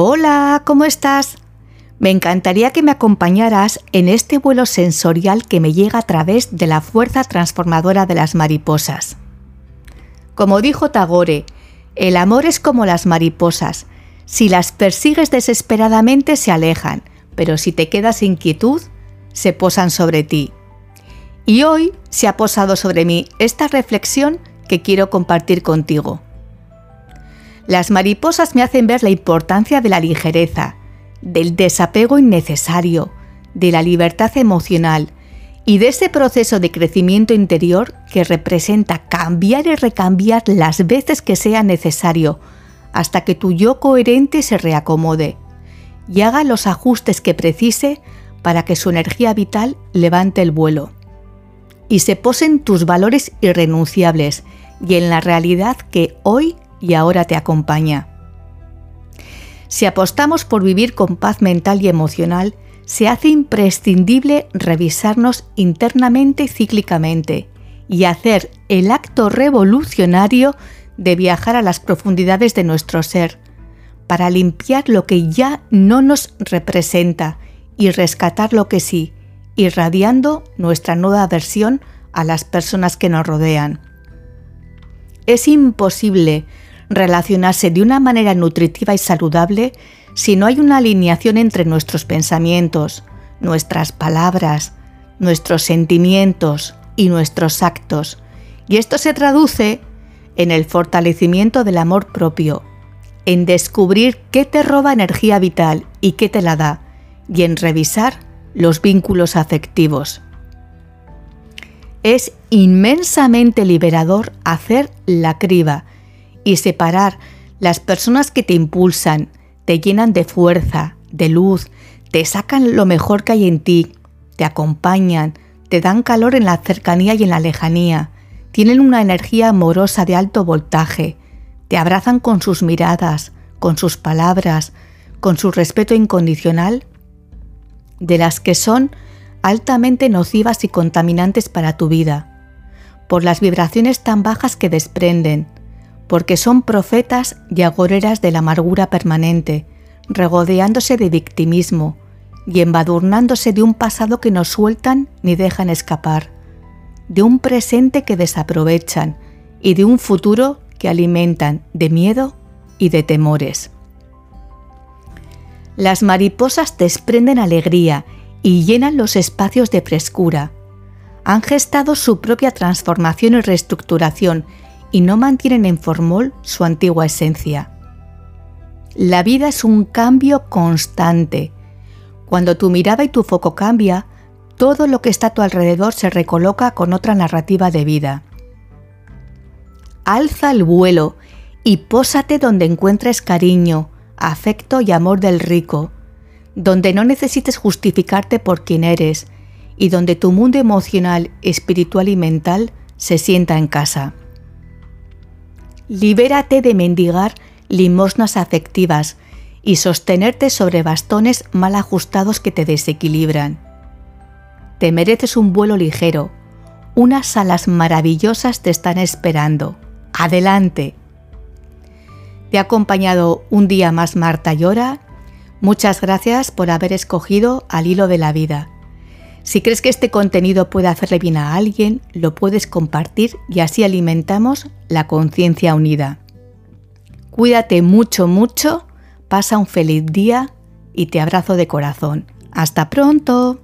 Hola, ¿cómo estás? Me encantaría que me acompañaras en este vuelo sensorial que me llega a través de la fuerza transformadora de las mariposas. Como dijo Tagore, el amor es como las mariposas. Si las persigues desesperadamente se alejan, pero si te quedas inquietud, se posan sobre ti. Y hoy se ha posado sobre mí esta reflexión que quiero compartir contigo. Las mariposas me hacen ver la importancia de la ligereza, del desapego innecesario, de la libertad emocional y de ese proceso de crecimiento interior que representa cambiar y recambiar las veces que sea necesario hasta que tu yo coherente se reacomode y haga los ajustes que precise para que su energía vital levante el vuelo y se posen tus valores irrenunciables y en la realidad que hoy y ahora te acompaña. Si apostamos por vivir con paz mental y emocional, se hace imprescindible revisarnos internamente y cíclicamente y hacer el acto revolucionario de viajar a las profundidades de nuestro ser, para limpiar lo que ya no nos representa y rescatar lo que sí, irradiando nuestra nueva versión a las personas que nos rodean. Es imposible relacionarse de una manera nutritiva y saludable si no hay una alineación entre nuestros pensamientos, nuestras palabras, nuestros sentimientos y nuestros actos. Y esto se traduce en el fortalecimiento del amor propio, en descubrir qué te roba energía vital y qué te la da, y en revisar los vínculos afectivos. Es inmensamente liberador hacer la criba y separar las personas que te impulsan, te llenan de fuerza, de luz, te sacan lo mejor que hay en ti, te acompañan, te dan calor en la cercanía y en la lejanía, tienen una energía amorosa de alto voltaje, te abrazan con sus miradas, con sus palabras, con su respeto incondicional, de las que son altamente nocivas y contaminantes para tu vida, por las vibraciones tan bajas que desprenden, porque son profetas y agoreras de la amargura permanente, regodeándose de victimismo y embadurnándose de un pasado que no sueltan ni dejan escapar, de un presente que desaprovechan y de un futuro que alimentan de miedo y de temores. Las mariposas desprenden alegría y llenan los espacios de frescura. Han gestado su propia transformación y reestructuración y no mantienen en formol su antigua esencia. La vida es un cambio constante. Cuando tu mirada y tu foco cambia, todo lo que está a tu alrededor se recoloca con otra narrativa de vida. Alza el vuelo y pósate donde encuentres cariño, afecto y amor del rico, donde no necesites justificarte por quien eres y donde tu mundo emocional, espiritual y mental se sienta en casa. Libérate de mendigar limosnas afectivas y sostenerte sobre bastones mal ajustados que te desequilibran. Te mereces un vuelo ligero, unas alas maravillosas te están esperando. Adelante. Te ha acompañado un día más Marta Llora. Muchas gracias por haber escogido al hilo de la vida. Si crees que este contenido puede hacerle bien a alguien, lo puedes compartir y así alimentamos la conciencia unida. Cuídate mucho, mucho, pasa un feliz día y te abrazo de corazón. Hasta pronto.